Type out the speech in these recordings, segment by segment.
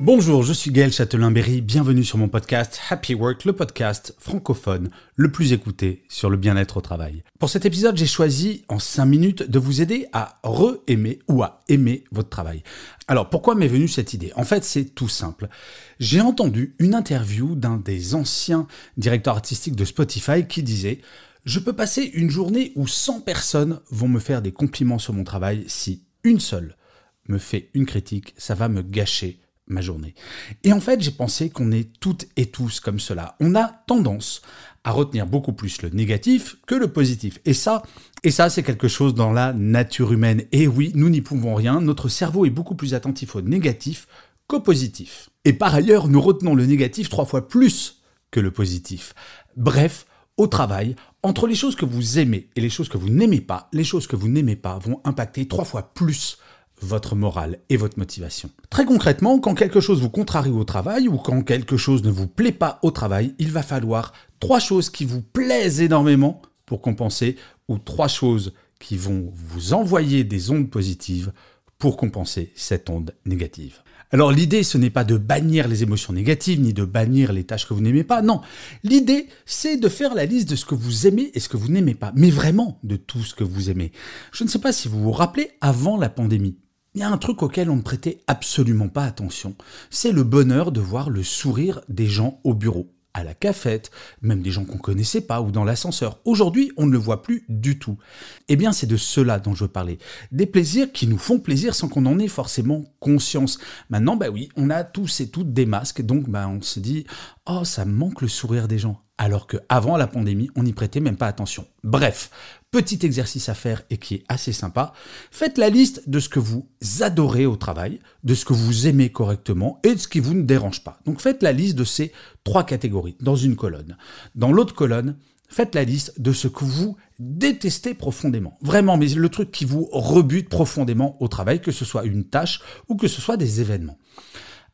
Bonjour, je suis Gaël Châtelain-Berry, bienvenue sur mon podcast Happy Work, le podcast francophone le plus écouté sur le bien-être au travail. Pour cet épisode, j'ai choisi en 5 minutes de vous aider à re-aimer ou à aimer votre travail. Alors pourquoi m'est venue cette idée? En fait, c'est tout simple. J'ai entendu une interview d'un des anciens directeurs artistiques de Spotify qui disait je peux passer une journée où 100 personnes vont me faire des compliments sur mon travail si une seule me fait une critique, ça va me gâcher ma journée. Et en fait, j'ai pensé qu'on est toutes et tous comme cela. On a tendance à retenir beaucoup plus le négatif que le positif. Et ça, et ça, c'est quelque chose dans la nature humaine. Et oui, nous n'y pouvons rien. Notre cerveau est beaucoup plus attentif au négatif qu'au positif. Et par ailleurs, nous retenons le négatif trois fois plus que le positif. Bref, au travail, entre les choses que vous aimez et les choses que vous n'aimez pas, les choses que vous n'aimez pas vont impacter trois fois plus votre morale et votre motivation. Très concrètement, quand quelque chose vous contrarie au travail ou quand quelque chose ne vous plaît pas au travail, il va falloir trois choses qui vous plaisent énormément pour compenser ou trois choses qui vont vous envoyer des ondes positives pour compenser cette onde négative. Alors l'idée, ce n'est pas de bannir les émotions négatives, ni de bannir les tâches que vous n'aimez pas, non. L'idée, c'est de faire la liste de ce que vous aimez et ce que vous n'aimez pas, mais vraiment de tout ce que vous aimez. Je ne sais pas si vous vous rappelez, avant la pandémie, il y a un truc auquel on ne prêtait absolument pas attention, c'est le bonheur de voir le sourire des gens au bureau, à la cafette, même des gens qu'on connaissait pas ou dans l'ascenseur. Aujourd'hui, on ne le voit plus du tout. Eh bien, c'est de cela dont je veux parler. Des plaisirs qui nous font plaisir sans qu'on en ait forcément conscience. Maintenant, bah oui, on a tous et toutes des masques, donc bah on se dit, oh, ça manque le sourire des gens alors qu'avant la pandémie, on n'y prêtait même pas attention. Bref, petit exercice à faire et qui est assez sympa. Faites la liste de ce que vous adorez au travail, de ce que vous aimez correctement et de ce qui vous ne dérange pas. Donc faites la liste de ces trois catégories dans une colonne. Dans l'autre colonne, faites la liste de ce que vous détestez profondément. Vraiment, mais le truc qui vous rebute profondément au travail, que ce soit une tâche ou que ce soit des événements.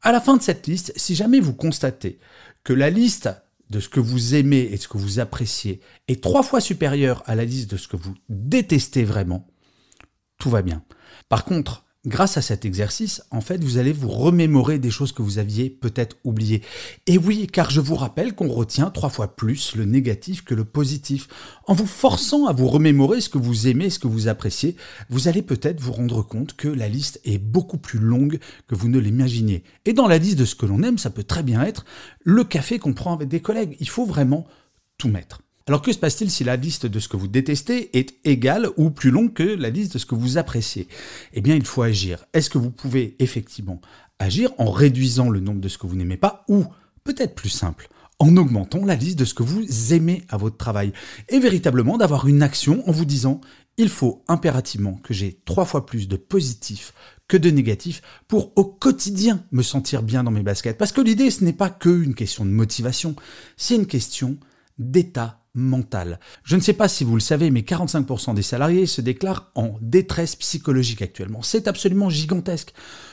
À la fin de cette liste, si jamais vous constatez que la liste de ce que vous aimez et de ce que vous appréciez est trois fois supérieur à la liste de ce que vous détestez vraiment, tout va bien. Par contre, Grâce à cet exercice, en fait, vous allez vous remémorer des choses que vous aviez peut-être oubliées. Et oui, car je vous rappelle qu'on retient trois fois plus le négatif que le positif. En vous forçant à vous remémorer ce que vous aimez, ce que vous appréciez, vous allez peut-être vous rendre compte que la liste est beaucoup plus longue que vous ne l'imaginiez. Et dans la liste de ce que l'on aime, ça peut très bien être le café qu'on prend avec des collègues. Il faut vraiment tout mettre. Alors que se passe-t-il si la liste de ce que vous détestez est égale ou plus longue que la liste de ce que vous appréciez? Eh bien, il faut agir. Est-ce que vous pouvez effectivement agir en réduisant le nombre de ce que vous n'aimez pas ou, peut-être plus simple, en augmentant la liste de ce que vous aimez à votre travail? Et véritablement d'avoir une action en vous disant il faut impérativement que j'ai trois fois plus de positifs que de négatifs pour au quotidien me sentir bien dans mes baskets. Parce que l'idée, ce n'est pas que une question de motivation, c'est une question d'état mental. Je ne sais pas si vous le savez, mais 45% des salariés se déclarent en détresse psychologique actuellement. C'est absolument gigantesque.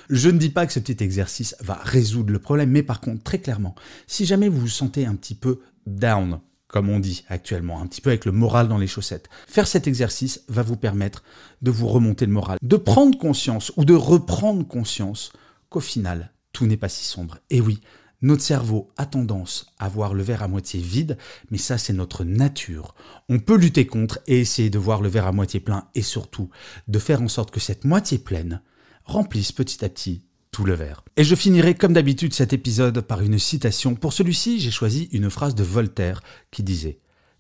Je ne dis pas que ce petit exercice va résoudre le problème, mais par contre, très clairement, si jamais vous vous sentez un petit peu down, comme on dit actuellement, un petit peu avec le moral dans les chaussettes. Faire cet exercice va vous permettre de vous remonter le moral, de prendre conscience ou de reprendre conscience qu'au final, tout n'est pas si sombre. Et oui, notre cerveau a tendance à voir le verre à moitié vide, mais ça c'est notre nature. On peut lutter contre et essayer de voir le verre à moitié plein et surtout de faire en sorte que cette moitié pleine remplisse petit à petit tout le verre. Et je finirai comme d'habitude cet épisode par une citation. Pour celui-ci, j'ai choisi une phrase de Voltaire qui disait ⁇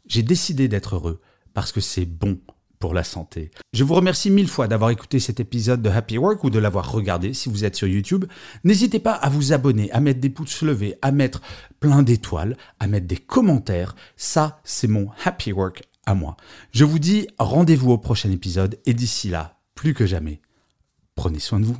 J'ai décidé d'être heureux parce que c'est bon pour la santé. Je vous remercie mille fois d'avoir écouté cet épisode de Happy Work ou de l'avoir regardé si vous êtes sur YouTube. N'hésitez pas à vous abonner, à mettre des pouces levés, à mettre plein d'étoiles, à mettre des commentaires. Ça, c'est mon Happy Work à moi. Je vous dis rendez-vous au prochain épisode et d'ici là, plus que jamais, prenez soin de vous.